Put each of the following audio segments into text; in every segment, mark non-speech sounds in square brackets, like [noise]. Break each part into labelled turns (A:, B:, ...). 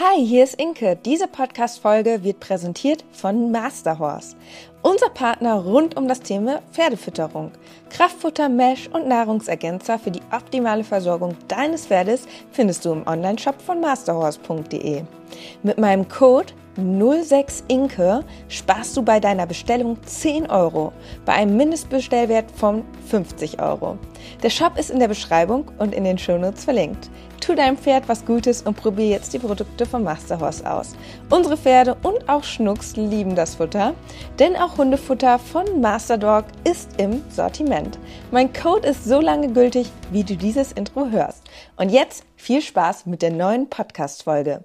A: Hi, hier ist Inke. Diese Podcast-Folge wird präsentiert von Masterhorse. Unser Partner rund um das Thema Pferdefütterung. Kraftfutter, Mesh und Nahrungsergänzer für die optimale Versorgung deines Pferdes findest du im Onlineshop von masterhorse.de. Mit meinem Code 06inke sparst du bei deiner Bestellung 10 Euro bei einem Mindestbestellwert von 50 Euro. Der Shop ist in der Beschreibung und in den Shownotes verlinkt. Tu deinem Pferd was Gutes und probier jetzt die Produkte von Masterhorse aus. Unsere Pferde und auch Schnucks lieben das Futter, denn auch Hundefutter von Masterdog ist im Sortiment. Mein Code ist so lange gültig, wie du dieses Intro hörst. Und jetzt viel Spaß mit der neuen Podcast-Folge.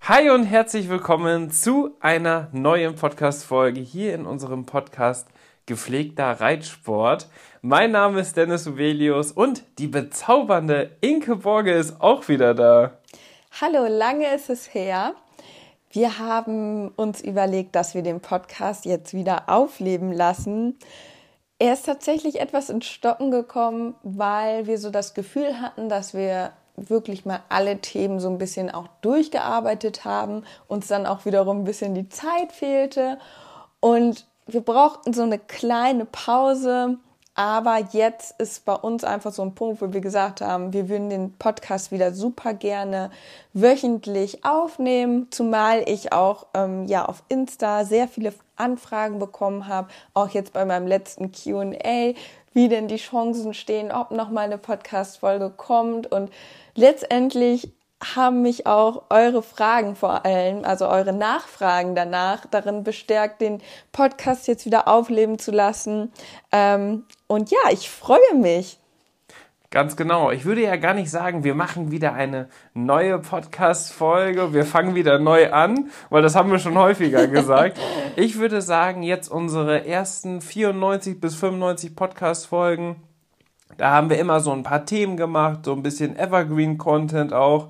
B: Hi und herzlich willkommen zu einer neuen Podcast-Folge hier in unserem Podcast Gepflegter Reitsport. Mein Name ist Dennis Uvelius und die bezaubernde Inke Borge ist auch wieder da.
A: Hallo, lange ist es her. Wir haben uns überlegt, dass wir den Podcast jetzt wieder aufleben lassen. Er ist tatsächlich etwas ins Stocken gekommen, weil wir so das Gefühl hatten, dass wir wirklich mal alle Themen so ein bisschen auch durchgearbeitet haben, uns dann auch wiederum ein bisschen die Zeit fehlte und wir brauchten so eine kleine Pause. Aber jetzt ist bei uns einfach so ein Punkt, wo wir gesagt haben, wir würden den Podcast wieder super gerne wöchentlich aufnehmen, zumal ich auch ähm, ja auf Insta sehr viele Anfragen bekommen habe, auch jetzt bei meinem letzten Q&A, wie denn die Chancen stehen, ob noch mal eine Podcast-Folge kommt. Und letztendlich haben mich auch eure Fragen vor allem, also eure Nachfragen danach, darin bestärkt, den Podcast jetzt wieder aufleben zu lassen. Ähm, und ja, ich freue mich.
B: Ganz genau. Ich würde ja gar nicht sagen, wir machen wieder eine neue Podcast-Folge, wir fangen wieder neu an, weil das haben wir schon häufiger [laughs] gesagt. Ich würde sagen, jetzt unsere ersten 94 bis 95 Podcast-Folgen, da haben wir immer so ein paar Themen gemacht, so ein bisschen Evergreen-Content auch.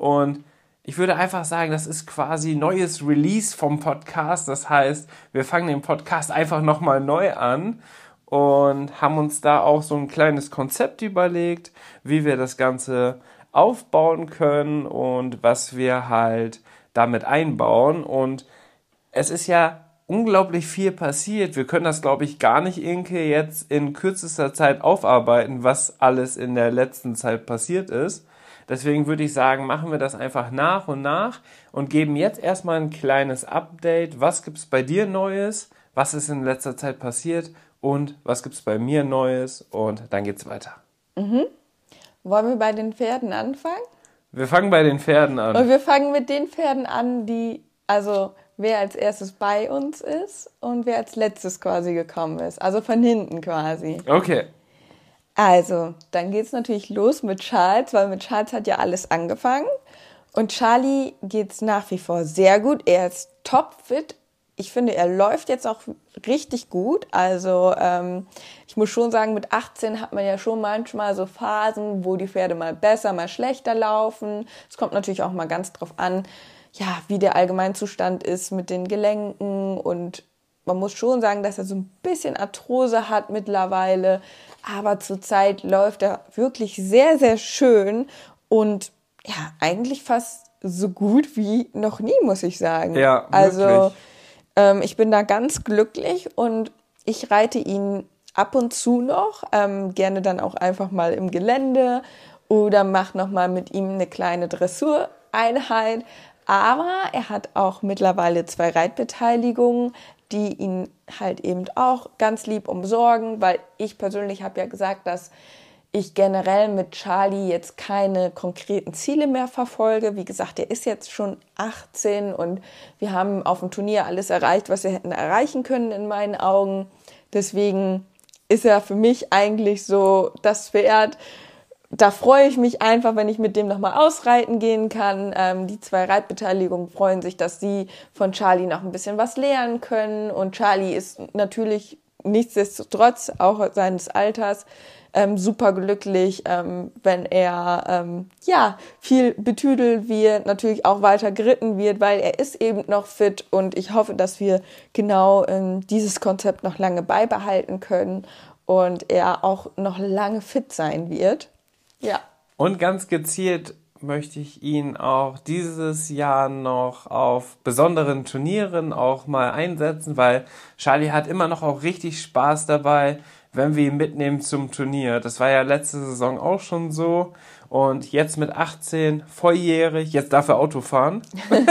B: Und ich würde einfach sagen, das ist quasi neues Release vom Podcast. Das heißt, wir fangen den Podcast einfach nochmal neu an und haben uns da auch so ein kleines Konzept überlegt, wie wir das Ganze aufbauen können und was wir halt damit einbauen. Und es ist ja unglaublich viel passiert. Wir können das, glaube ich, gar nicht, Inke, jetzt in kürzester Zeit aufarbeiten, was alles in der letzten Zeit passiert ist. Deswegen würde ich sagen, machen wir das einfach nach und nach und geben jetzt erstmal ein kleines Update. Was gibt es bei dir Neues? Was ist in letzter Zeit passiert? Und was gibt es bei mir Neues? Und dann geht's weiter.
A: Mhm. Wollen wir bei den Pferden anfangen?
B: Wir fangen bei den Pferden an.
A: Und wir fangen mit den Pferden an, die, also wer als erstes bei uns ist und wer als letztes quasi gekommen ist. Also von hinten quasi.
B: Okay.
A: Also, dann geht's natürlich los mit Charles, weil mit Charles hat ja alles angefangen. Und Charlie geht's nach wie vor sehr gut. Er ist topfit. Ich finde, er läuft jetzt auch richtig gut. Also ähm, ich muss schon sagen, mit 18 hat man ja schon manchmal so Phasen, wo die Pferde mal besser, mal schlechter laufen. Es kommt natürlich auch mal ganz drauf an, ja, wie der Allgemeinzustand ist mit den Gelenken und man muss schon sagen, dass er so ein bisschen Arthrose hat mittlerweile, aber zurzeit läuft er wirklich sehr, sehr schön und ja, eigentlich fast so gut wie noch nie, muss ich sagen.
B: Ja,
A: also ähm, ich bin da ganz glücklich und ich reite ihn ab und zu noch, ähm, gerne dann auch einfach mal im Gelände oder mache noch mal mit ihm eine kleine Dressureinheit. Aber er hat auch mittlerweile zwei Reitbeteiligungen die ihn halt eben auch ganz lieb umsorgen, weil ich persönlich habe ja gesagt, dass ich generell mit Charlie jetzt keine konkreten Ziele mehr verfolge. Wie gesagt, er ist jetzt schon 18 und wir haben auf dem Turnier alles erreicht, was wir hätten erreichen können in meinen Augen. Deswegen ist er für mich eigentlich so das Pferd, da freue ich mich einfach, wenn ich mit dem nochmal ausreiten gehen kann. Ähm, die zwei Reitbeteiligungen freuen sich, dass sie von Charlie noch ein bisschen was lernen können. Und Charlie ist natürlich nichtsdestotrotz auch seines Alters ähm, super glücklich, ähm, wenn er ähm, ja viel betüdelt wird, natürlich auch weiter geritten wird, weil er ist eben noch fit und ich hoffe, dass wir genau ähm, dieses Konzept noch lange beibehalten können und er auch noch lange fit sein wird. Ja.
B: Und ganz gezielt möchte ich ihn auch dieses Jahr noch auf besonderen Turnieren auch mal einsetzen, weil Charlie hat immer noch auch richtig Spaß dabei, wenn wir ihn mitnehmen zum Turnier. Das war ja letzte Saison auch schon so. Und jetzt mit 18, volljährig, jetzt darf er Auto fahren. [laughs]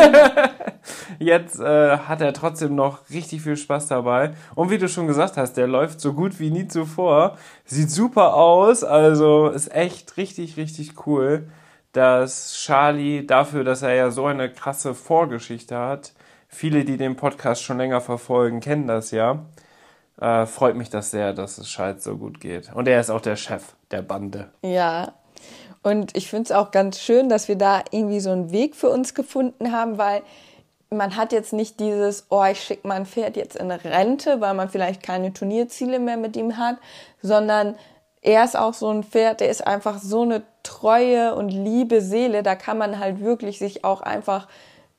B: jetzt äh, hat er trotzdem noch richtig viel Spaß dabei. Und wie du schon gesagt hast, der läuft so gut wie nie zuvor. Sieht super aus, also ist echt richtig, richtig cool, dass Charlie dafür, dass er ja so eine krasse Vorgeschichte hat, viele, die den Podcast schon länger verfolgen, kennen das ja. Äh, freut mich das sehr, dass es Scheid so gut geht. Und er ist auch der Chef der Bande.
A: Ja, und ich finde es auch ganz schön, dass wir da irgendwie so einen Weg für uns gefunden haben, weil man hat jetzt nicht dieses, oh, ich schicke mein Pferd jetzt in Rente, weil man vielleicht keine Turnierziele mehr mit ihm hat, sondern er ist auch so ein Pferd, der ist einfach so eine treue und liebe Seele, da kann man halt wirklich sich auch einfach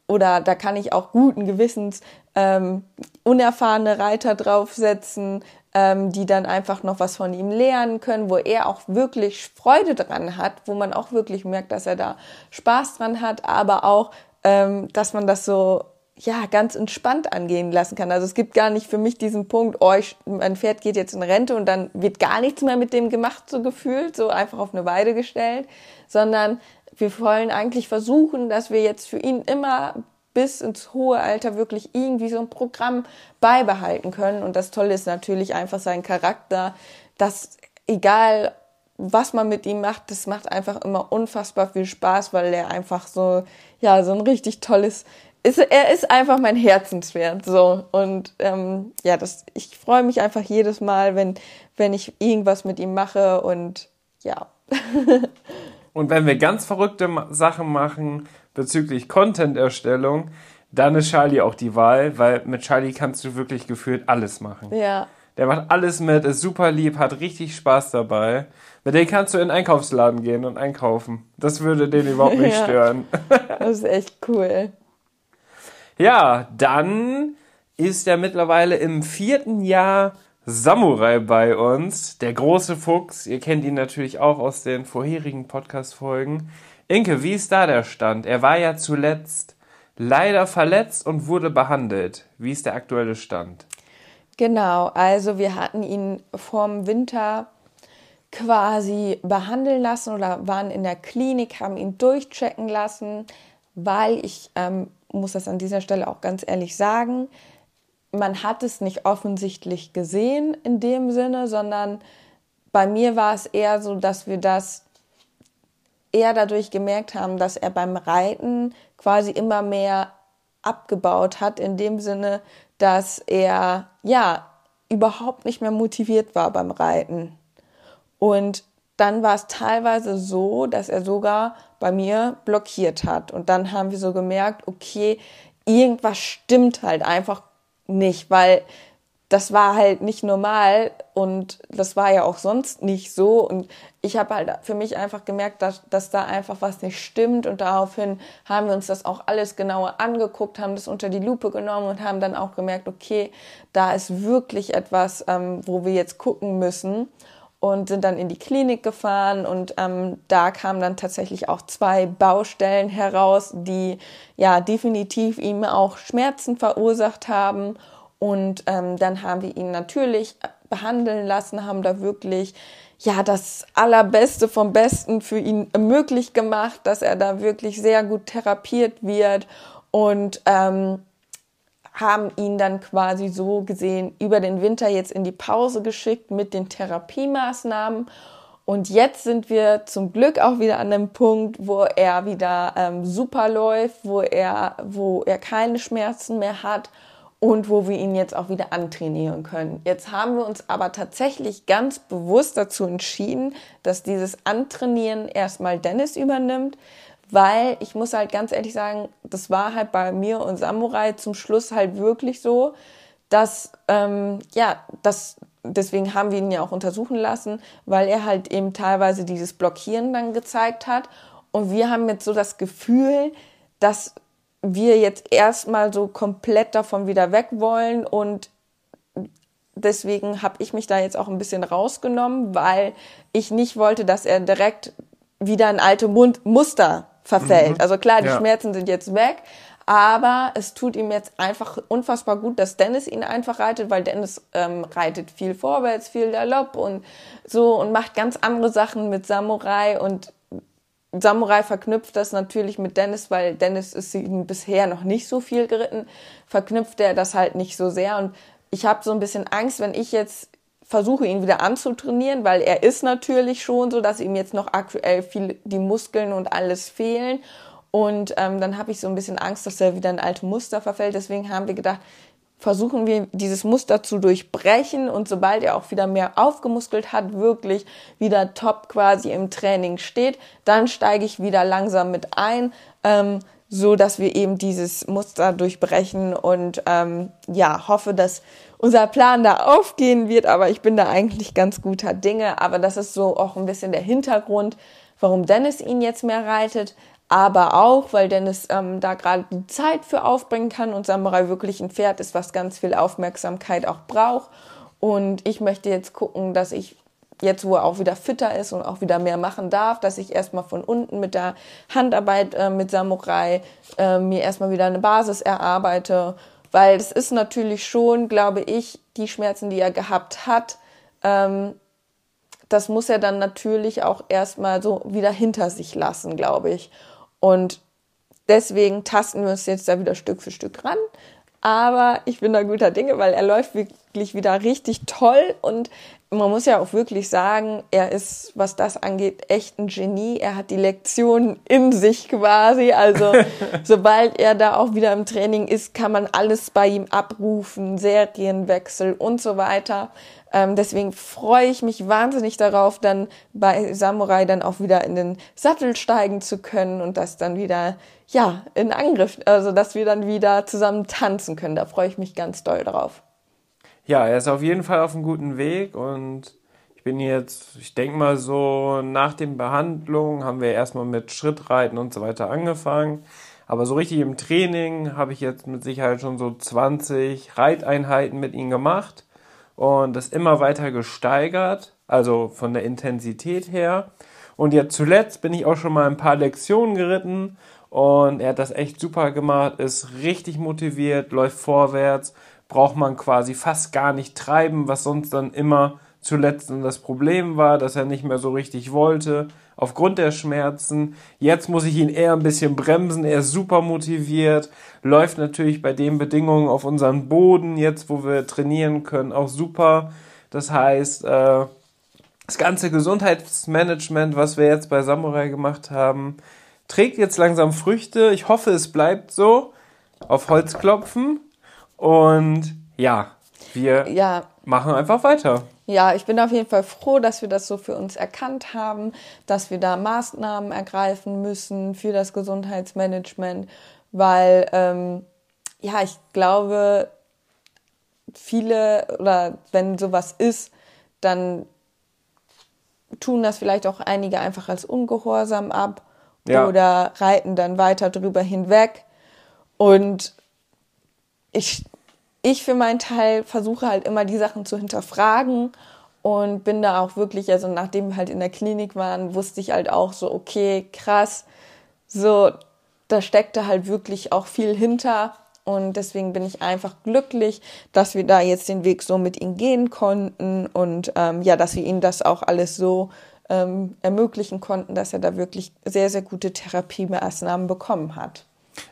A: oder da kann ich auch guten Gewissens ähm, unerfahrene Reiter draufsetzen, ähm, die dann einfach noch was von ihm lernen können, wo er auch wirklich Freude dran hat, wo man auch wirklich merkt, dass er da Spaß dran hat, aber auch, ähm, dass man das so ja ganz entspannt angehen lassen kann. Also es gibt gar nicht für mich diesen Punkt, oh, ich, mein Pferd geht jetzt in Rente und dann wird gar nichts mehr mit dem gemacht, so gefühlt, so einfach auf eine Weide gestellt, sondern wir wollen eigentlich versuchen, dass wir jetzt für ihn immer bis ins hohe Alter wirklich irgendwie so ein Programm beibehalten können. Und das Tolle ist natürlich einfach sein Charakter, dass egal was man mit ihm macht, das macht einfach immer unfassbar viel Spaß, weil er einfach so, ja, so ein richtig tolles, ist, er ist einfach mein Herzenswert, so. Und ähm, ja, das, ich freue mich einfach jedes Mal, wenn, wenn ich irgendwas mit ihm mache und ja. [laughs]
B: und wenn wir ganz verrückte Sachen machen, bezüglich Content-Erstellung, dann ist Charlie auch die Wahl, weil mit Charlie kannst du wirklich gefühlt alles machen. Ja. Der macht alles mit, ist super lieb, hat richtig Spaß dabei. Mit dem kannst du in den Einkaufsladen gehen und einkaufen. Das würde den überhaupt nicht [laughs] ja. stören. [laughs]
A: das ist echt cool.
B: Ja, dann ist er mittlerweile im vierten Jahr Samurai bei uns. Der große Fuchs. Ihr kennt ihn natürlich auch aus den vorherigen Podcast-Folgen. Inke, wie ist da der Stand? Er war ja zuletzt leider verletzt und wurde behandelt. Wie ist der aktuelle Stand?
A: Genau, also wir hatten ihn vorm Winter quasi behandeln lassen oder waren in der Klinik, haben ihn durchchecken lassen, weil ich ähm, muss das an dieser Stelle auch ganz ehrlich sagen, man hat es nicht offensichtlich gesehen in dem Sinne, sondern bei mir war es eher so, dass wir das eher dadurch gemerkt haben, dass er beim Reiten quasi immer mehr abgebaut hat, in dem Sinne, dass er ja überhaupt nicht mehr motiviert war beim Reiten. Und dann war es teilweise so, dass er sogar bei mir blockiert hat. Und dann haben wir so gemerkt, okay, irgendwas stimmt halt einfach nicht, weil das war halt nicht normal und das war ja auch sonst nicht so. Und ich habe halt für mich einfach gemerkt, dass, dass da einfach was nicht stimmt. Und daraufhin haben wir uns das auch alles genauer angeguckt, haben das unter die Lupe genommen und haben dann auch gemerkt, okay, da ist wirklich etwas, ähm, wo wir jetzt gucken müssen. Und sind dann in die Klinik gefahren und ähm, da kamen dann tatsächlich auch zwei Baustellen heraus, die ja definitiv ihm auch Schmerzen verursacht haben. Und ähm, dann haben wir ihn natürlich behandeln lassen, haben da wirklich ja das Allerbeste vom Besten für ihn möglich gemacht, dass er da wirklich sehr gut therapiert wird. Und ähm, haben ihn dann quasi so gesehen über den Winter jetzt in die Pause geschickt mit den Therapiemaßnahmen. Und jetzt sind wir zum Glück auch wieder an dem Punkt, wo er wieder ähm, super läuft, wo er, wo er keine Schmerzen mehr hat und wo wir ihn jetzt auch wieder antrainieren können. Jetzt haben wir uns aber tatsächlich ganz bewusst dazu entschieden, dass dieses Antrainieren erstmal Dennis übernimmt, weil ich muss halt ganz ehrlich sagen, das war halt bei mir und Samurai zum Schluss halt wirklich so, dass ähm, ja, das deswegen haben wir ihn ja auch untersuchen lassen, weil er halt eben teilweise dieses Blockieren dann gezeigt hat. Und wir haben jetzt so das Gefühl, dass wir jetzt erstmal so komplett davon wieder weg wollen. Und deswegen habe ich mich da jetzt auch ein bisschen rausgenommen, weil ich nicht wollte, dass er direkt wieder in alte Muster verfällt.
B: Mhm.
A: Also klar, die
B: Ja.
A: Schmerzen sind jetzt weg, aber es tut ihm jetzt einfach unfassbar gut, dass Dennis ihn einfach reitet, weil Dennis ähm, reitet viel vorwärts, viel Galopp und so und macht ganz andere Sachen mit Samurai und Samurai verknüpft das natürlich mit Dennis, weil Dennis ist ihn bisher noch nicht so viel geritten, verknüpft er das halt nicht so sehr und ich habe so ein bisschen Angst, wenn ich jetzt versuche ihn wieder anzutrainieren, weil er ist natürlich schon so, dass ihm jetzt noch aktuell viel die Muskeln und alles fehlen. Und ähm, dann habe ich so ein bisschen Angst, dass er wieder in alte Muster verfällt. Deswegen haben wir gedacht, versuchen wir dieses Muster zu durchbrechen. Und sobald er auch wieder mehr aufgemuskelt hat, wirklich wieder top quasi im Training steht, dann steige ich wieder langsam mit ein, ähm, so dass wir eben dieses Muster durchbrechen. Und ähm, ja hoffe, dass unser Plan da aufgehen wird, aber ich bin da eigentlich ganz guter Dinge, aber das ist so auch ein bisschen der Hintergrund, warum Dennis ihn jetzt mehr reitet aber auch, weil Dennis ähm, da gerade die Zeit für aufbringen kann und Samurai wirklich ein Pferd ist, was ganz viel Aufmerksamkeit auch braucht. Und ich möchte jetzt gucken, dass ich jetzt, wo er auch wieder fitter ist und auch wieder mehr machen darf, dass ich erstmal von unten mit der Handarbeit äh, mit Samurai äh, mir erstmal wieder eine Basis erarbeite, weil es ist natürlich schon, glaube ich, die Schmerzen, die er gehabt hat, ähm, das muss er dann natürlich auch erstmal so wieder hinter sich lassen, glaube ich. Und deswegen tasten wir uns jetzt da wieder Stück für Stück ran. Aber ich bin da guter Dinge, weil er läuft wirklich wieder richtig toll und man muss ja auch wirklich sagen, er ist, was das angeht, echt ein Genie. Er hat die Lektion in sich quasi. Also [laughs] sobald er da auch wieder im Training ist, kann man alles bei ihm abrufen, Serienwechsel und so weiter. Ähm, deswegen freue ich mich wahnsinnig darauf, dann bei Samurai dann auch wieder in den Sattel steigen zu können und das dann wieder, ja, in Angriff, also dass wir dann wieder zusammen tanzen können. Da freue ich mich ganz doll drauf.
B: Ja, er ist auf jeden Fall auf einem guten Weg und ich bin jetzt, ich denke mal so, nach den Behandlungen haben wir erstmal mit Schrittreiten und so weiter angefangen. Aber so richtig im Training habe ich jetzt mit Sicherheit schon so 20 Reiteinheiten mit ihm gemacht und das immer weiter gesteigert, also von der Intensität her. Und jetzt zuletzt bin ich auch schon mal ein paar Lektionen geritten und er hat das echt super gemacht, ist richtig motiviert, läuft vorwärts, braucht man quasi fast gar nicht treiben, was sonst dann immer zuletzt das Problem war, dass er nicht mehr so richtig wollte, aufgrund der Schmerzen. Jetzt muss ich ihn eher ein bisschen bremsen, er ist super motiviert, läuft natürlich bei den Bedingungen auf unseren Boden, jetzt wo wir trainieren können, auch super. Das heißt, äh, das ganze Gesundheitsmanagement, was wir jetzt bei Samurai gemacht haben, trägt jetzt langsam Früchte. Ich hoffe, es bleibt so. Auf Holz klopfen. Und ja, wir
A: Ja,
B: machen einfach weiter.
A: Ja, ich bin auf jeden Fall froh, dass wir das so für uns erkannt haben, dass wir da Maßnahmen ergreifen müssen für das Gesundheitsmanagement, weil ähm, ja, ich glaube, viele oder wenn sowas ist, dann tun das vielleicht auch einige einfach als ungehorsam ab
B: Ja.
A: oder reiten dann weiter drüber hinweg. Und ich, ich für meinen Teil versuche halt immer die Sachen zu hinterfragen und bin da auch wirklich, also nachdem wir halt in der Klinik waren, wusste ich halt auch so, okay, krass, so, da steckte halt wirklich auch viel hinter. Und deswegen bin ich einfach glücklich, dass wir da jetzt den Weg so mit ihm gehen konnten und ähm, ja, dass wir ihm das auch alles so ähm, ermöglichen konnten, dass er da wirklich sehr, sehr gute Therapiemaßnahmen bekommen hat.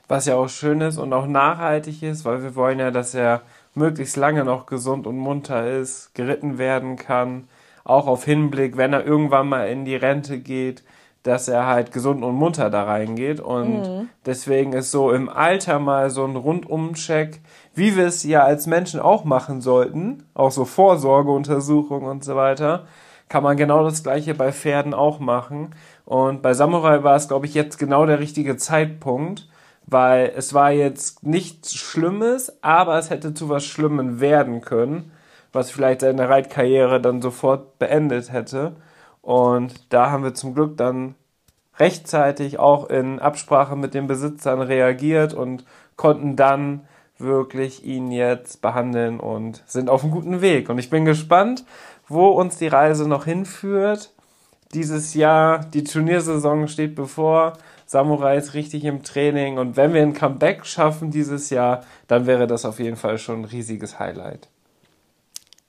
B: Was ja auch schön ist und auch nachhaltig ist, weil wir wollen ja, dass er möglichst lange noch gesund und munter ist, geritten werden kann, auch auf Hinblick, wenn er irgendwann mal in die Rente geht, dass er halt gesund und munter da reingeht. Und deswegen ist so im Alter mal so ein Rundumcheck, wie wir es ja als Menschen auch machen sollten, auch so Vorsorgeuntersuchungen und so weiter, kann man genau das gleiche bei Pferden auch machen. Und bei Samurai war es, glaube ich, jetzt genau der richtige Zeitpunkt, weil es war jetzt nichts Schlimmes, aber es hätte zu was Schlimmem werden können, was vielleicht seine Reitkarriere dann sofort beendet hätte. Und da haben wir zum Glück dann rechtzeitig auch in Absprache mit den Besitzern reagiert und konnten dann wirklich ihn jetzt behandeln und sind auf einem guten Weg. Und ich bin gespannt, wo uns die Reise noch hinführt. dieses Jahr. Die Turniersaison steht bevor. Samurai ist richtig im Training und wenn wir ein Comeback schaffen dieses Jahr, dann wäre das auf jeden Fall schon ein riesiges Highlight.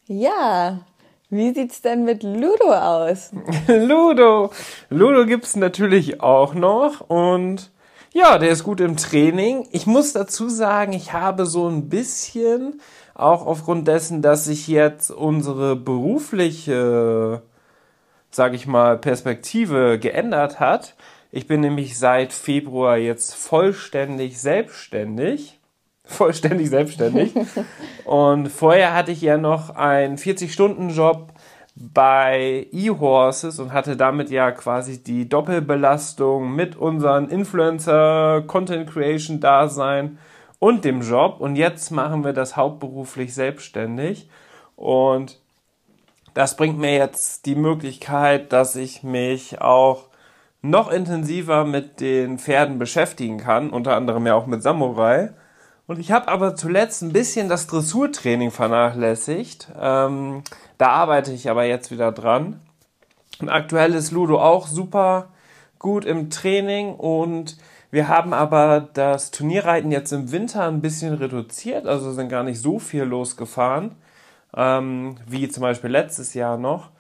A: Ja, wie sieht's denn mit Ludo aus? [laughs]
B: Ludo! Ludo gibt's natürlich auch noch und ja, der ist gut im Training. Ich muss dazu sagen, ich habe so ein bisschen, auch aufgrund dessen, dass sich jetzt unsere berufliche, sag ich mal, Perspektive geändert hat, ich bin nämlich seit Februar jetzt vollständig selbstständig. [laughs] Vollständig selbstständig. [laughs] und vorher hatte ich ja noch einen 40-Stunden-Job bei eHorses und hatte damit ja quasi die Doppelbelastung mit unseren Influencer, Content Creation Dasein und dem Job. Und jetzt machen wir das hauptberuflich selbstständig. Und das bringt mir jetzt die Möglichkeit, dass ich mich auch noch intensiver mit den Pferden beschäftigen kann, unter anderem ja auch mit Samurai. Und ich habe aber zuletzt ein bisschen das Dressurtraining vernachlässigt. Ähm, da arbeite ich aber jetzt wieder dran. Und aktuell ist Ludo auch super gut im Training und wir haben aber das Turnierreiten jetzt im Winter ein bisschen reduziert, also sind gar nicht so viel losgefahren, ähm, wie zum Beispiel letztes Jahr noch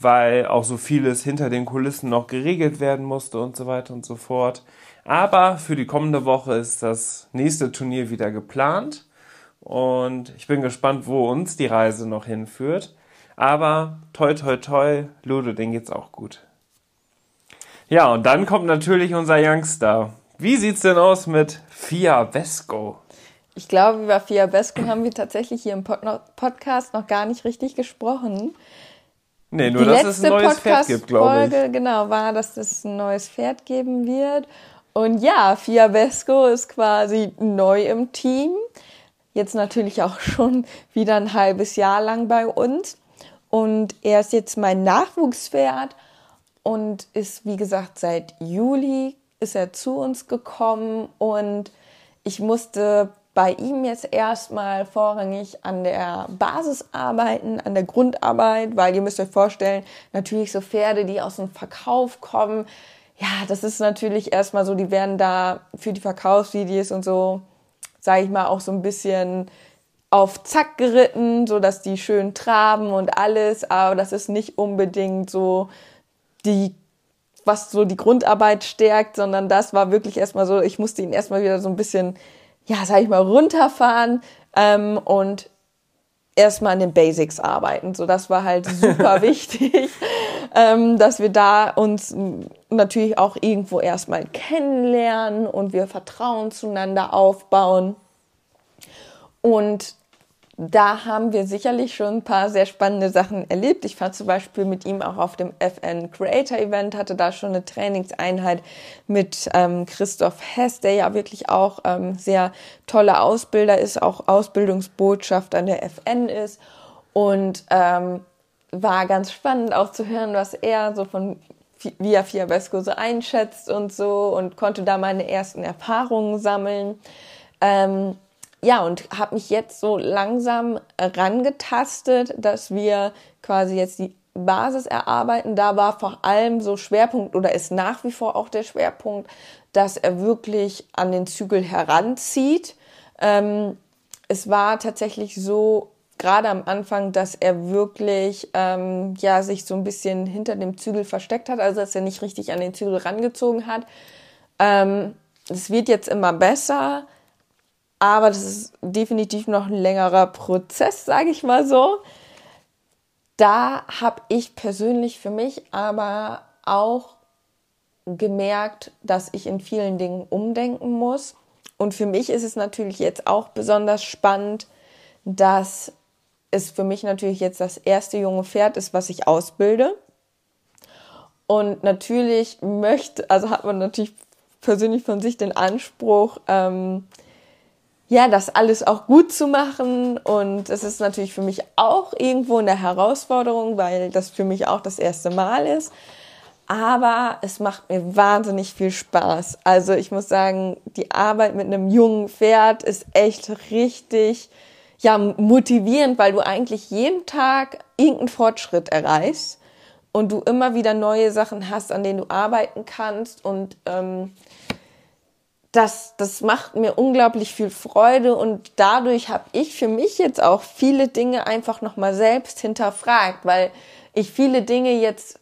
B: weil auch so vieles hinter den Kulissen noch geregelt werden musste und so weiter und so fort. Aber für die kommende Woche ist das nächste Turnier wieder geplant und ich bin gespannt, wo uns die Reise noch hinführt. Aber toi toi toi, Ludo, den geht's auch gut. Ja, und dann kommt natürlich unser Youngster. Wie sieht's denn aus mit Fia Vesco?
A: Ich glaube, über Fia Vesco haben wir tatsächlich hier im Podcast noch gar nicht richtig gesprochen. Nee, nur die dass es ein neues Pferd gibt, glaube ich. Folge, genau, war, dass es ein neues Pferd geben wird. Und ja, Fiabesco ist quasi neu im Team. Jetzt natürlich auch schon wieder ein halbes Jahr lang bei uns. Und er ist jetzt mein Nachwuchspferd und ist, wie gesagt, seit Juli ist er zu uns gekommen und ich musste bei ihm jetzt erstmal vorrangig an der Basis arbeiten, an der Grundarbeit, weil ihr müsst euch vorstellen, natürlich so Pferde, die aus dem Verkauf kommen, ja, das ist natürlich erstmal so, die werden da für die Verkaufsvideos und so, sage ich mal, auch so ein bisschen auf Zack geritten, so dass die schön traben und alles, aber das ist nicht unbedingt so die was so die Grundarbeit stärkt, sondern das war wirklich erstmal so, ich musste ihn erstmal wieder so ein bisschen ja, sag ich mal, runterfahren ähm, und erstmal an den Basics arbeiten. So, das war halt super [laughs] wichtig, ähm, dass wir da uns natürlich auch irgendwo erstmal kennenlernen und wir Vertrauen zueinander aufbauen. Und da haben wir sicherlich schon ein paar sehr spannende Sachen erlebt. Ich war zum Beispiel mit ihm auch auf dem FN Creator Event, hatte da schon eine Trainingseinheit mit ähm, Christoph Hess, der ja wirklich auch ähm, sehr toller Ausbilder ist, auch Ausbildungsbotschaft an der FN ist. Und ähm, war ganz spannend auch zu hören, was er so von Via Fiabesco so einschätzt und so und konnte da meine ersten Erfahrungen sammeln. Ähm, ja, und habe mich jetzt so langsam rangetastet, dass wir quasi jetzt die Basis erarbeiten. Da war vor allem so Schwerpunkt oder ist nach wie vor auch der Schwerpunkt, dass er wirklich an den Zügel heranzieht. Ähm, es war tatsächlich so, gerade am Anfang, dass er wirklich ähm, ja sich so ein bisschen hinter dem Zügel versteckt hat, also dass er nicht richtig an den Zügel rangezogen hat. Ähm, es wird jetzt immer besser. Aber das ist definitiv noch ein längerer Prozess, sage ich mal so. Da habe ich persönlich für mich aber auch gemerkt, dass ich in vielen Dingen umdenken muss. Und für mich ist es natürlich jetzt auch besonders spannend, dass es für mich natürlich jetzt das erste junge Pferd ist, was ich ausbilde. Und natürlich möchte, also hat man natürlich persönlich von sich den Anspruch, ähm, ja, das alles auch gut zu machen. Und es ist natürlich für mich auch irgendwo eine Herausforderung, weil das für mich auch das erste Mal ist. Aber es macht mir wahnsinnig viel Spaß. Also ich muss sagen, die Arbeit mit einem jungen Pferd ist echt richtig, ja, motivierend, weil du eigentlich jeden Tag irgendeinen Fortschritt erreichst. und du immer wieder neue Sachen hast, an denen du arbeiten kannst und ähm, das, das macht mir unglaublich viel Freude und dadurch habe ich für mich jetzt auch viele Dinge einfach nochmal selbst hinterfragt, weil ich viele Dinge jetzt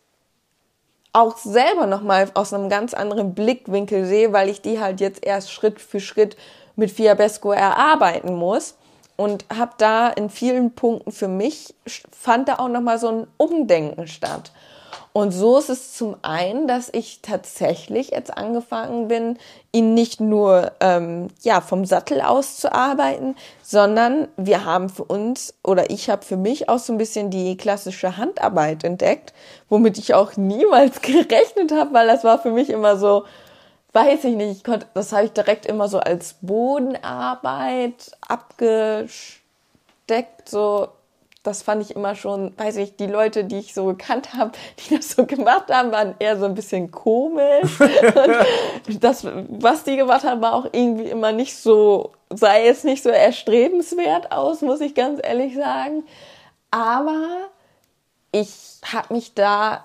A: auch selber nochmal aus einem ganz anderen Blickwinkel sehe, weil ich die halt jetzt erst Schritt für Schritt mit Fiabesco erarbeiten muss und habe da in vielen Punkten für mich fand da auch nochmal so ein Umdenken statt. Und so ist es zum einen, dass ich tatsächlich jetzt angefangen bin, ihn nicht nur ähm, ja vom Sattel aus zu arbeiten, sondern wir haben für uns oder ich habe für mich auch so ein bisschen die klassische Handarbeit entdeckt, womit ich auch niemals [laughs] gerechnet habe, weil das war für mich immer so, weiß ich nicht, ich konnte, das habe ich direkt immer so als Bodenarbeit abgesteckt, so das fand ich immer schon, weiß ich, die Leute, die ich so gekannt habe, [laughs] die das so gemacht haben, waren eher so ein bisschen komisch. [laughs] Und das, was die gemacht haben, war auch irgendwie immer nicht so, sei es nicht so erstrebenswert aus, muss ich ganz ehrlich sagen. Aber ich habe mich da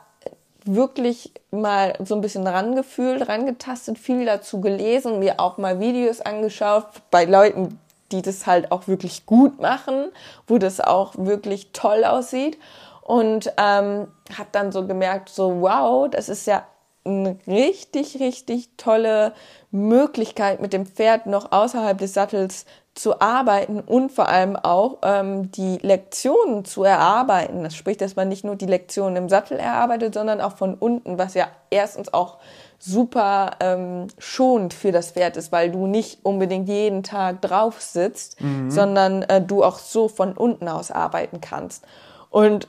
A: wirklich mal so ein bisschen rangefühlt, rangetastet, viel dazu gelesen, mir auch mal Videos angeschaut bei Leuten, die das halt auch wirklich gut machen, wo das auch wirklich toll aussieht. Und ähm, habe dann so gemerkt, so wow, das ist ja eine richtig, richtig tolle Möglichkeit, mit dem Pferd noch außerhalb des Sattels zu arbeiten und vor allem auch ähm, die Lektionen zu erarbeiten. Das spricht, dass man nicht nur die Lektionen im Sattel erarbeitet, sondern auch von unten, was ja erstens auch super ähm, schonend für das Pferd ist, weil du nicht unbedingt jeden Tag drauf sitzt, mhm. sondern äh, du auch so von unten aus arbeiten kannst. Und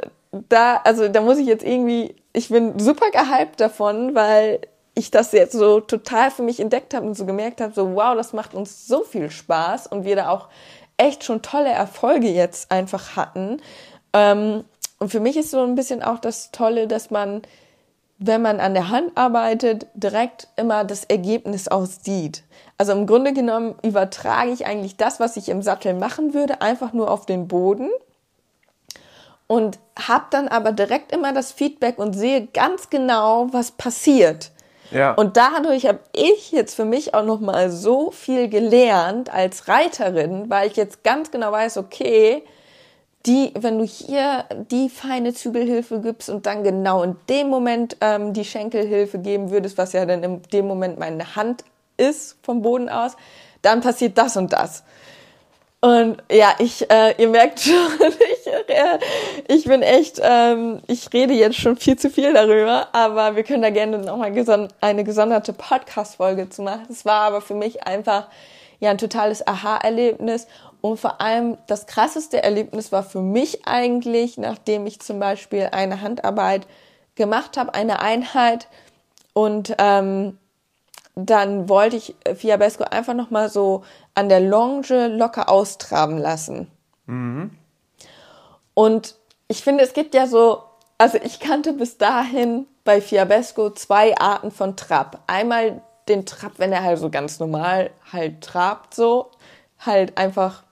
A: da, also da muss ich jetzt irgendwie, ich bin super gehypt davon, weil ich das jetzt so total für mich entdeckt habe und so gemerkt habe, so wow, das macht uns so viel Spaß und wir da auch echt schon tolle Erfolge jetzt einfach hatten. Ähm, und für mich ist so ein bisschen auch das Tolle, dass man wenn man an der Hand arbeitet, direkt immer das Ergebnis aussieht. Also im Grunde genommen übertrage ich eigentlich das, was ich im Sattel machen würde, einfach nur auf den Boden und habe dann aber direkt immer das Feedback und sehe ganz genau, was passiert. Ja. Und dadurch habe ich jetzt für mich auch noch mal so viel gelernt als Reiterin, weil ich jetzt ganz genau weiß, okay, die, wenn du hier die feine Zügelhilfe gibst und dann genau in dem Moment ähm, die Schenkelhilfe geben würdest, was ja dann in dem Moment meine Hand ist vom Boden aus, dann passiert das und das. Und ja, ich, äh, ihr merkt schon, [laughs] ich, äh, ich bin echt, ähm, ich rede jetzt schon viel zu viel darüber, aber wir können da gerne nochmal geson eine gesonderte Podcast-Folge zu machen. Es war aber für mich einfach ja ein totales Aha-Erlebnis und vor allem das krasseste Erlebnis war für mich eigentlich, nachdem ich zum Beispiel eine Handarbeit gemacht habe, eine Einheit und ähm, dann wollte ich Fiabesco einfach noch mal so an der Longe locker austraben lassen. Mhm. Und ich finde, es gibt ja so, also ich kannte bis dahin bei Fiabesco zwei Arten von Trab. Einmal den Trab, wenn er halt so ganz normal halt trabt, so halt einfach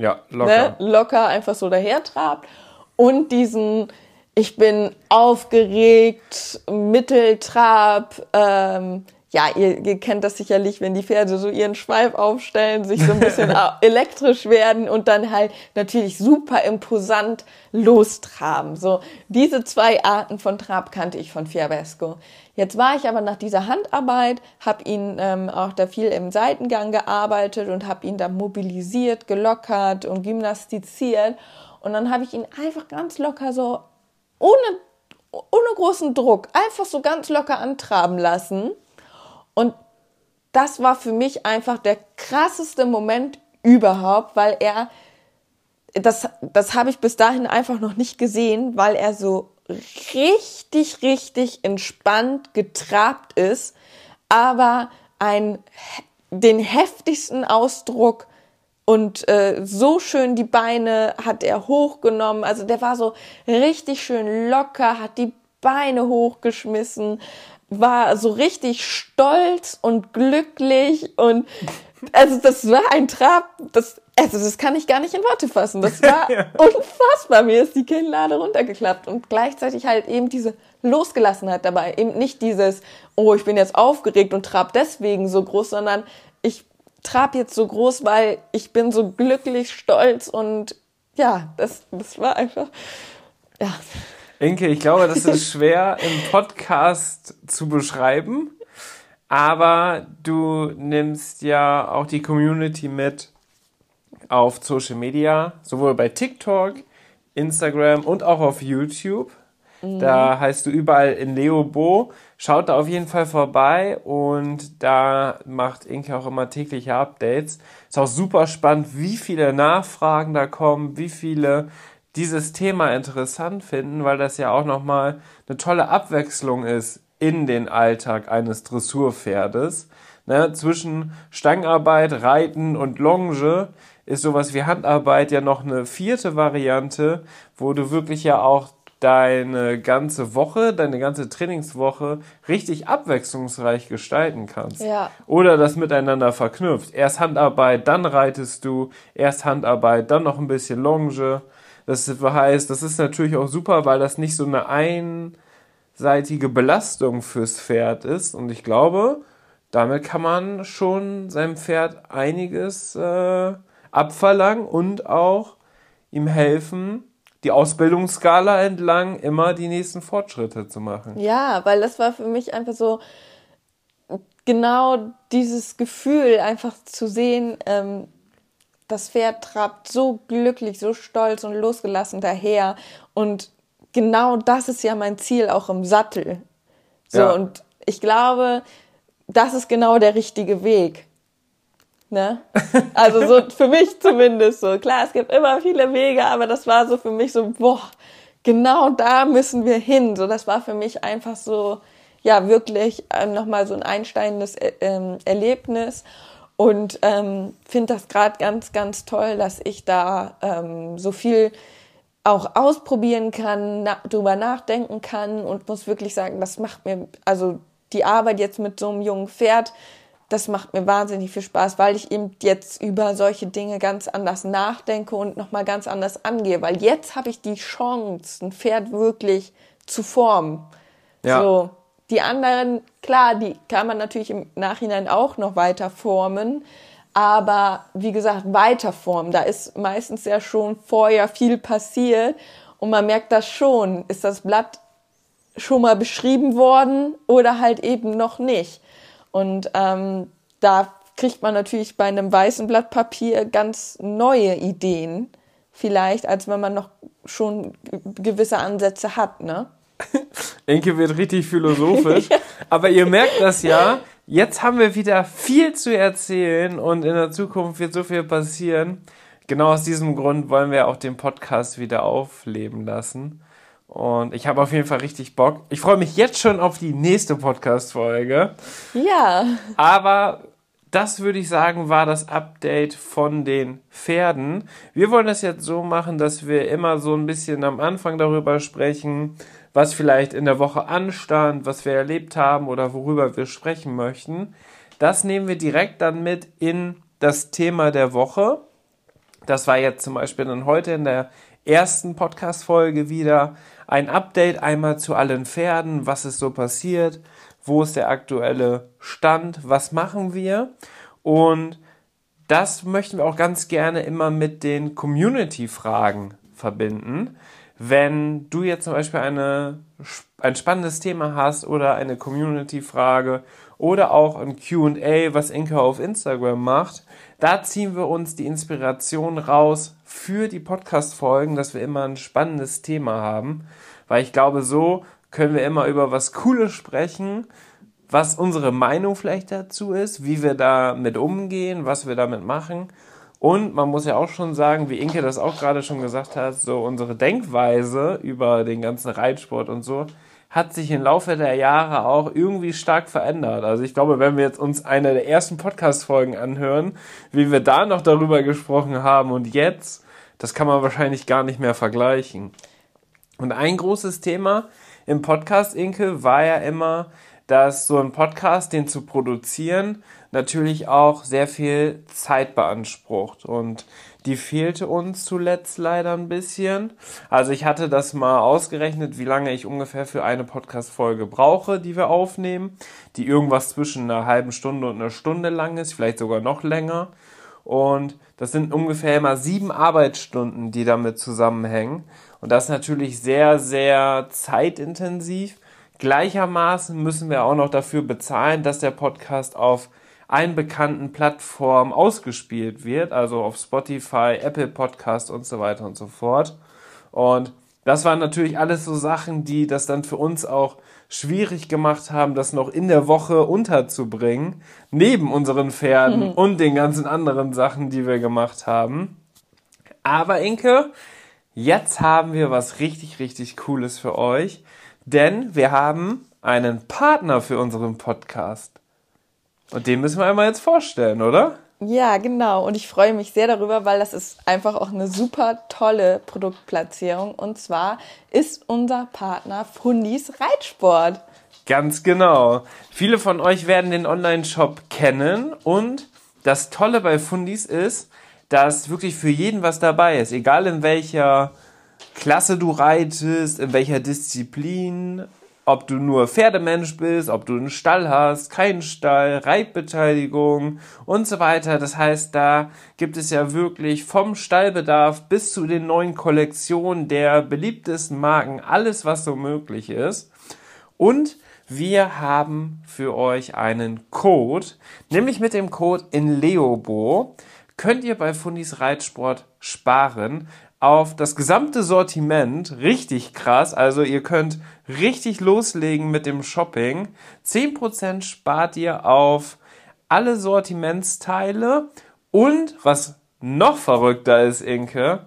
A: ja, locker. Ne, locker einfach so daher trabt. Und diesen, ich bin aufgeregt, Mitteltrab, ähm, ja, ihr, ihr kennt das sicherlich, wenn die Pferde so ihren Schweif aufstellen, sich so ein bisschen [laughs] elektrisch werden und dann halt natürlich super imposant lostraben. So, diese zwei Arten von Trab kannte ich von Fiabesco. Jetzt war ich aber nach dieser Handarbeit, habe ihn ähm, auch da viel im Seitengang gearbeitet und habe ihn da mobilisiert, gelockert und gymnastiziert. Und dann habe ich ihn einfach ganz locker so ohne, ohne großen Druck, einfach so ganz locker antraben lassen. Und das war für mich einfach der krasseste Moment überhaupt, weil er, das, das habe ich bis dahin einfach noch nicht gesehen, weil er so richtig, richtig entspannt getrabt ist, aber ein, den heftigsten Ausdruck und äh, so schön die Beine hat er hochgenommen. Also der war so richtig schön locker, hat die Beine hochgeschmissen, war so richtig stolz und glücklich und Also das war ein Trab, das, also das kann ich gar nicht in Worte fassen. Das [laughs] war unfassbar. Mir ist die Kinnlade runtergeklappt und gleichzeitig halt eben diese Losgelassenheit dabei. Eben nicht dieses, oh, ich bin jetzt aufgeregt und trab deswegen so groß, sondern ich trab jetzt so groß, weil ich bin so glücklich, stolz und ja, das, das war einfach, ja.
B: Inke, ich glaube, das ist [laughs] schwer im Podcast zu beschreiben, aber du nimmst ja auch die Community mit auf Social Media, sowohl bei TikTok, Instagram und auch auf YouTube. Da heißt du überall in Leobo. Schaut da auf jeden Fall vorbei und da macht Inke auch immer tägliche Updates. Ist auch super spannend, wie viele Nachfragen da kommen, wie viele dieses Thema interessant finden, weil das ja auch nochmal eine tolle Abwechslung ist in den Alltag eines Dressurpferdes. Ne, zwischen Stangarbeit, Reiten und Longe ist sowas wie Handarbeit ja noch eine vierte Variante, wo du wirklich ja auch deine ganze Woche, deine ganze Trainingswoche richtig abwechslungsreich gestalten kannst.
A: Ja.
B: Oder das miteinander verknüpft. Erst Handarbeit, dann reitest du, erst Handarbeit, dann noch ein bisschen Longe. Das heißt, das ist natürlich auch super, weil das nicht so eine einseitige Belastung fürs Pferd ist. Und ich glaube, damit kann man schon seinem Pferd einiges äh, abverlangen und auch ihm helfen, die Ausbildungsskala entlang immer die nächsten Fortschritte zu machen.
A: Ja, weil das war für mich einfach so genau dieses Gefühl, einfach zu sehen, ähm, das Pferd trabt so glücklich, so stolz und losgelassen daher. Und genau das ist ja mein Ziel auch im Sattel. So,
B: Ja.
A: und ich glaube, das ist genau der richtige Weg. Ne? Also so für mich zumindest so. Klar, es gibt immer viele Wege, aber das war so für mich so, boah, genau da müssen wir hin. So, das war für mich einfach so, ja, wirklich ähm, nochmal so ein einsteigendes äh, ähm, Erlebnis. Und ähm, finde das gerade ganz, ganz toll, dass ich da ähm, so viel auch ausprobieren kann, na, drüber nachdenken kann und muss wirklich sagen, das macht mir, also die Arbeit jetzt mit so einem jungen Pferd, das macht mir wahnsinnig viel Spaß, weil ich eben jetzt über solche Dinge ganz anders nachdenke und nochmal ganz anders angehe, weil jetzt habe ich die Chance, ein Pferd wirklich zu formen.
B: Ja.
A: So, die anderen, klar, die kann man natürlich im Nachhinein auch noch weiter formen, aber wie gesagt, weiter formen, da ist meistens ja schon vorher viel passiert und man merkt das schon, ist das Blatt schon mal beschrieben worden oder halt eben noch nicht. Und ähm, da kriegt man natürlich bei einem weißen Blatt Papier ganz neue Ideen, vielleicht, als wenn man noch schon gewisse Ansätze hat, ne? [laughs]
B: Enke wird richtig philosophisch. [laughs] Aber ihr merkt das ja. Jetzt haben wir wieder viel zu erzählen und in der Zukunft wird so viel passieren. Genau aus diesem Grund wollen wir auch den Podcast wieder aufleben lassen. Und ich habe auf jeden Fall richtig Bock. Ich freue mich jetzt schon auf die nächste Podcast-Folge.
A: Ja,
B: Aber das würde ich sagen, war das Update von den Pferden. Wir wollen das jetzt so machen, dass wir immer so ein bisschen am Anfang darüber sprechen, was vielleicht in der Woche anstand, was wir erlebt haben oder worüber wir sprechen möchten. Das nehmen wir direkt dann mit in das Thema der Woche. Das war jetzt zum Beispiel dann heute in der ersten Podcast-Folge wieder ein Update einmal zu allen Pferden, was ist so passiert, wo ist der aktuelle Stand, was machen wir und das möchten wir auch ganz gerne immer mit den Community-Fragen verbinden. Wenn du jetzt zum Beispiel eine, ein spannendes Thema hast oder eine Community-Frage oder auch ein QA, was Inka auf Instagram macht, da ziehen wir uns die Inspiration raus für die Podcast-Folgen, dass wir immer ein spannendes Thema haben. Weil ich glaube, so können wir immer über was Cooles sprechen, was unsere Meinung vielleicht dazu ist, wie wir damit umgehen, was wir damit machen. Und man muss ja auch schon sagen, wie Inke das auch gerade schon gesagt hat, so unsere Denkweise über den ganzen Reitsport und so hat sich im Laufe der Jahre auch irgendwie stark verändert. Also ich glaube, wenn wir jetzt uns eine der ersten Podcast-Folgen anhören, wie wir da noch darüber gesprochen haben und jetzt, das kann man wahrscheinlich gar nicht mehr vergleichen. Und ein großes Thema im Podcast, Inke, war ja immer, dass so ein Podcast, den zu produzieren, natürlich auch sehr viel Zeit beansprucht. Und die fehlte uns zuletzt leider ein bisschen. Also ich hatte das mal ausgerechnet, wie lange ich ungefähr für eine Podcast-Folge brauche, die wir aufnehmen, die irgendwas zwischen einer halben Stunde und einer Stunde lang ist, vielleicht sogar noch länger. Und das sind ungefähr immer sieben Arbeitsstunden, die damit zusammenhängen. Und das ist natürlich sehr, sehr zeitintensiv. Gleichermaßen müssen wir auch noch dafür bezahlen, dass der Podcast auf allen bekannten Plattformen ausgespielt wird, also auf Spotify, Apple Podcast und so weiter und so fort. Und das waren natürlich alles so Sachen, die das dann für uns auch schwierig gemacht haben, das noch in der Woche unterzubringen, neben unseren Pferden mhm. [laughs] und den ganzen anderen Sachen, die wir gemacht haben. Aber Inke, jetzt haben wir was richtig, richtig Cooles für euch, denn wir haben einen Partner für unseren Podcast. Und den müssen wir einmal jetzt vorstellen, oder?
A: Ja, genau. Und ich freue mich sehr darüber, weil das ist einfach auch eine super tolle Produktplatzierung. Und zwar ist unser Partner Fundis Reitsport.
B: Ganz genau. Viele von euch werden den Online-Shop kennen. Und das Tolle bei Fundis ist, dass wirklich für jeden was dabei ist. Egal in welcher Klasse du reitest, in welcher Disziplin, ob du nur Pferdemensch bist, ob du einen Stall hast, keinen Stall, Reitbeteiligung und so weiter. Das heißt, da gibt es ja wirklich vom Stallbedarf bis zu den neuen Kollektionen der beliebtesten Marken alles, was so möglich ist. Und wir haben für euch einen Code, nämlich mit dem Code in Leobo könnt ihr bei Fundis Reitsport sparen auf das gesamte Sortiment. Richtig krass. Also ihr könnt richtig loslegen mit dem Shopping. 10% spart ihr auf alle Sortimentsteile und was noch verrückter ist, Inke,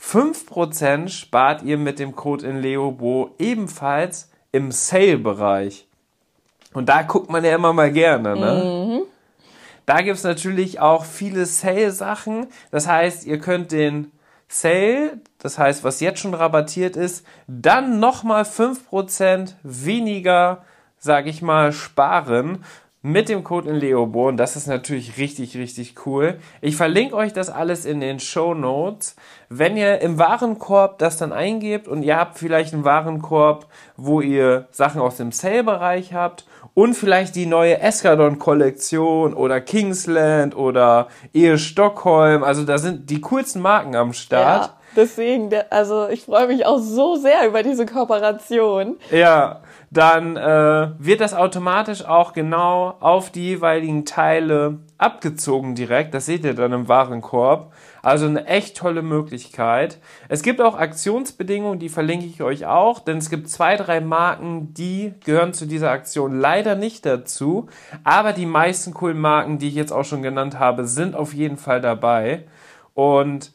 B: 5% spart ihr mit dem Code in Leobo ebenfalls im Sale-Bereich. Und da guckt man ja immer mal gerne, ne? Mhm. Da gibt's natürlich auch viele Sale-Sachen. Das heißt, ihr könnt den Sale, das heißt, was jetzt schon rabattiert ist, dann nochmal 5% weniger, sage ich mal, sparen mit dem Code in Leoborn. Das ist natürlich richtig, richtig cool. Ich verlinke euch das alles in den Show Notes. Wenn ihr im Warenkorb das dann eingebt und ihr habt vielleicht einen Warenkorb, wo ihr Sachen aus dem Sale-Bereich habt und vielleicht die neue Eskadon-Kollektion oder Kingsland oder Ehe Stockholm. Also da sind die coolsten Marken am Start.
A: Ja, deswegen, also ich freue mich auch so sehr über diese Kooperation.
B: Ja, dann äh, wird das automatisch auch genau auf die jeweiligen Teile abgezogen direkt. Das seht ihr dann im Warenkorb. Also eine echt tolle Möglichkeit. Es gibt auch Aktionsbedingungen, die verlinke ich euch auch, denn es gibt zwei, drei Marken, die gehören zu dieser Aktion leider nicht dazu. Aber die meisten coolen Marken, die ich jetzt auch schon genannt habe, sind auf jeden Fall dabei. Und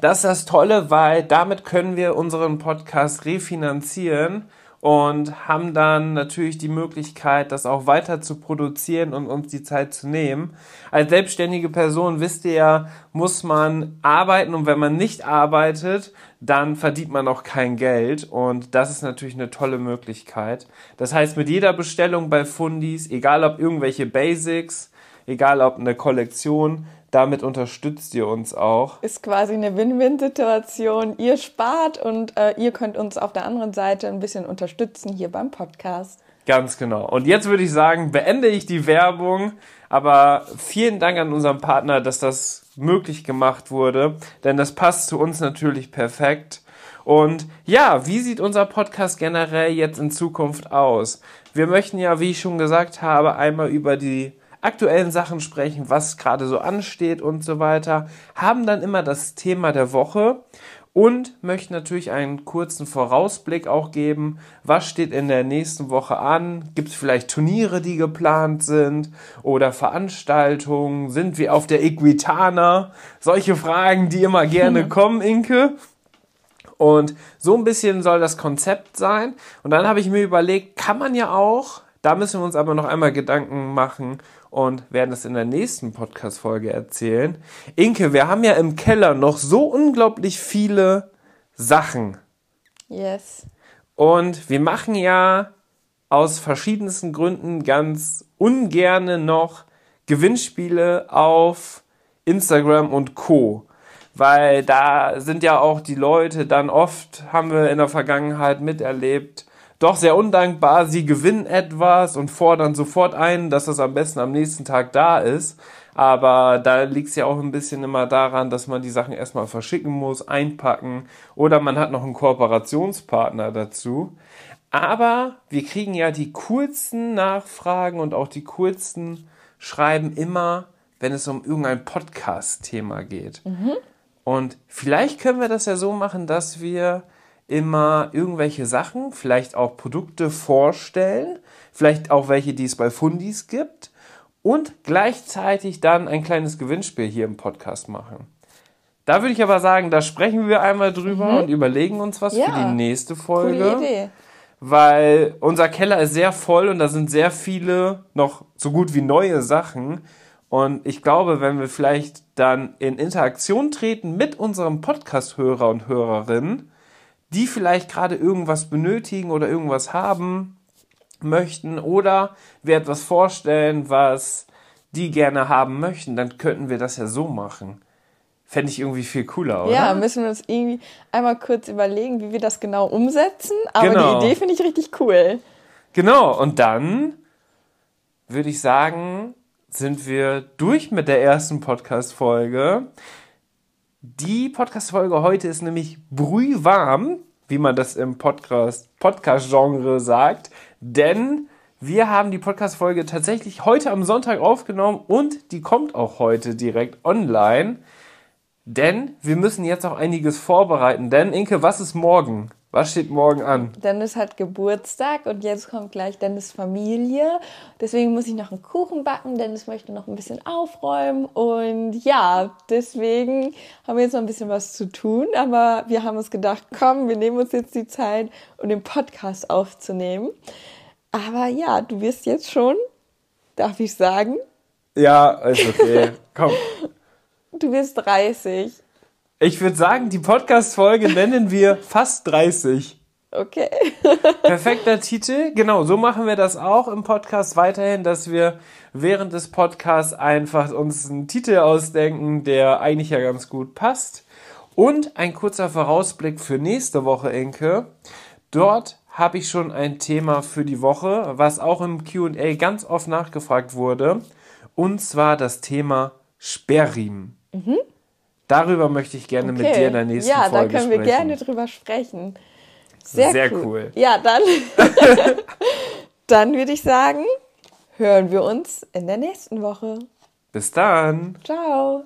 B: das ist das Tolle, weil damit können wir unseren Podcast refinanzieren und haben dann natürlich die Möglichkeit, das auch weiter zu produzieren und uns die Zeit zu nehmen. Als selbstständige Person wisst ihr ja, muss man arbeiten und wenn man nicht arbeitet, dann verdient man auch kein Geld und das ist natürlich eine tolle Möglichkeit. Das heißt, mit jeder Bestellung bei Fundis, egal ob irgendwelche Basics, egal ob eine Kollektion, damit unterstützt ihr uns auch.
A: Ist quasi eine Win-Win-Situation. Ihr spart und äh, ihr könnt uns auf der anderen Seite ein bisschen unterstützen hier beim Podcast.
B: Ganz genau. Und jetzt würde ich sagen, beende ich die Werbung. Aber vielen Dank an unseren Partner, dass das möglich gemacht wurde. Denn das passt zu uns natürlich perfekt. Und ja, wie sieht unser Podcast generell jetzt in Zukunft aus? Wir möchten ja, wie ich schon gesagt habe, einmal über die aktuellen Sachen sprechen, was gerade so ansteht und so weiter, haben dann immer das Thema der Woche und möchten natürlich einen kurzen Vorausblick auch geben, was steht in der nächsten Woche an, gibt es vielleicht Turniere, die geplant sind oder Veranstaltungen, sind wir auf der Equitana, solche Fragen, die immer gerne kommen, Inke. Und so ein bisschen soll das Konzept sein. Und dann habe ich mir überlegt, kann man ja auch, da müssen wir uns aber noch einmal Gedanken machen, und werden es in der nächsten Podcast-Folge erzählen. Inke, wir haben ja im Keller noch so unglaublich viele Sachen.
A: Yes.
B: Und wir machen ja aus verschiedensten Gründen ganz ungerne noch Gewinnspiele auf Instagram und Co. Weil da sind ja auch die Leute dann oft, haben wir in der Vergangenheit miterlebt, doch sehr undankbar. Sie gewinnen etwas und fordern sofort ein, dass es am besten am nächsten Tag da ist. Aber da liegt es ja auch ein bisschen immer daran, dass man die Sachen erstmal verschicken muss, einpacken oder man hat noch einen Kooperationspartner dazu. Aber wir kriegen ja die coolsten Nachfragen und auch die coolsten Schreiben immer, wenn es um irgendein Podcast-Thema geht. Mhm. Und vielleicht können wir das ja so machen, dass wir immer irgendwelche Sachen, vielleicht auch Produkte vorstellen, vielleicht auch welche, die es bei Fundis gibt und gleichzeitig dann ein kleines Gewinnspiel hier im Podcast machen. Da würde ich aber sagen, da sprechen wir einmal drüber mhm. und überlegen uns was ja. für die nächste Folge. Coole Idee. Weil unser Keller ist sehr voll und da sind sehr viele noch so gut wie neue Sachen. Und ich glaube, wenn wir vielleicht dann in Interaktion treten mit unserem Podcast-Hörer und Hörerinnen, die vielleicht gerade irgendwas benötigen oder irgendwas haben möchten oder wir etwas vorstellen, was die gerne haben möchten, dann könnten wir das ja so machen. Fände ich irgendwie viel cooler, oder?
A: Ja, müssen wir uns irgendwie einmal kurz überlegen, wie wir das genau umsetzen. Aber genau. die Idee finde ich richtig cool.
B: Genau, und dann würde ich sagen, sind wir durch mit der ersten Podcast-Folge. Die Podcast-Folge heute ist nämlich brühwarm, wie man das im Podcast-Genre sagt, denn wir haben die Podcast-Folge tatsächlich heute am Sonntag aufgenommen und die kommt auch heute direkt online. Denn wir müssen jetzt auch einiges vorbereiten. Denn, Inke, was ist morgen? Was steht morgen an?
A: Dennis hat Geburtstag und jetzt kommt gleich Dennis Familie. Deswegen muss ich noch einen Kuchen backen. Dennis möchte noch ein bisschen aufräumen. Und ja, deswegen haben wir jetzt noch ein bisschen was zu tun. Aber wir haben uns gedacht, komm, wir nehmen uns jetzt die Zeit, um den Podcast aufzunehmen. Aber ja, du wirst jetzt schon, darf ich sagen?
B: Ja, ist okay. komm.
A: Du wirst 30.
B: Ich würde sagen, die Podcast-Folge nennen wir fast 30.
A: Okay.
B: Perfekter Titel. Genau, so machen wir das auch im Podcast weiterhin, dass wir während des Podcasts einfach uns einen Titel ausdenken, der eigentlich ja ganz gut passt. Und ein kurzer Vorausblick für nächste Woche, Enke. Dort habe ich schon ein Thema für die Woche, was auch im QA ganz oft nachgefragt wurde. Und zwar das Thema Sperrriemen. Mhm. Darüber möchte ich gerne okay. mit dir in der nächsten ja, Folge sprechen.
A: Ja, da können wir gerne drüber sprechen. Sehr,
B: Sehr cool. cool.
A: Ja, dann, [laughs] dann würde ich sagen, hören wir uns in der nächsten Woche.
B: Bis dann.
A: Ciao.